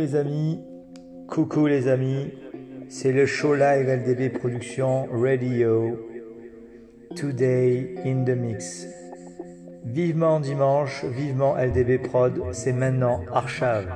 les amis, coucou les amis, c'est le show live LDB Production Radio. Today in the mix. Vivement dimanche, vivement LDB Prod, c'est maintenant Archave.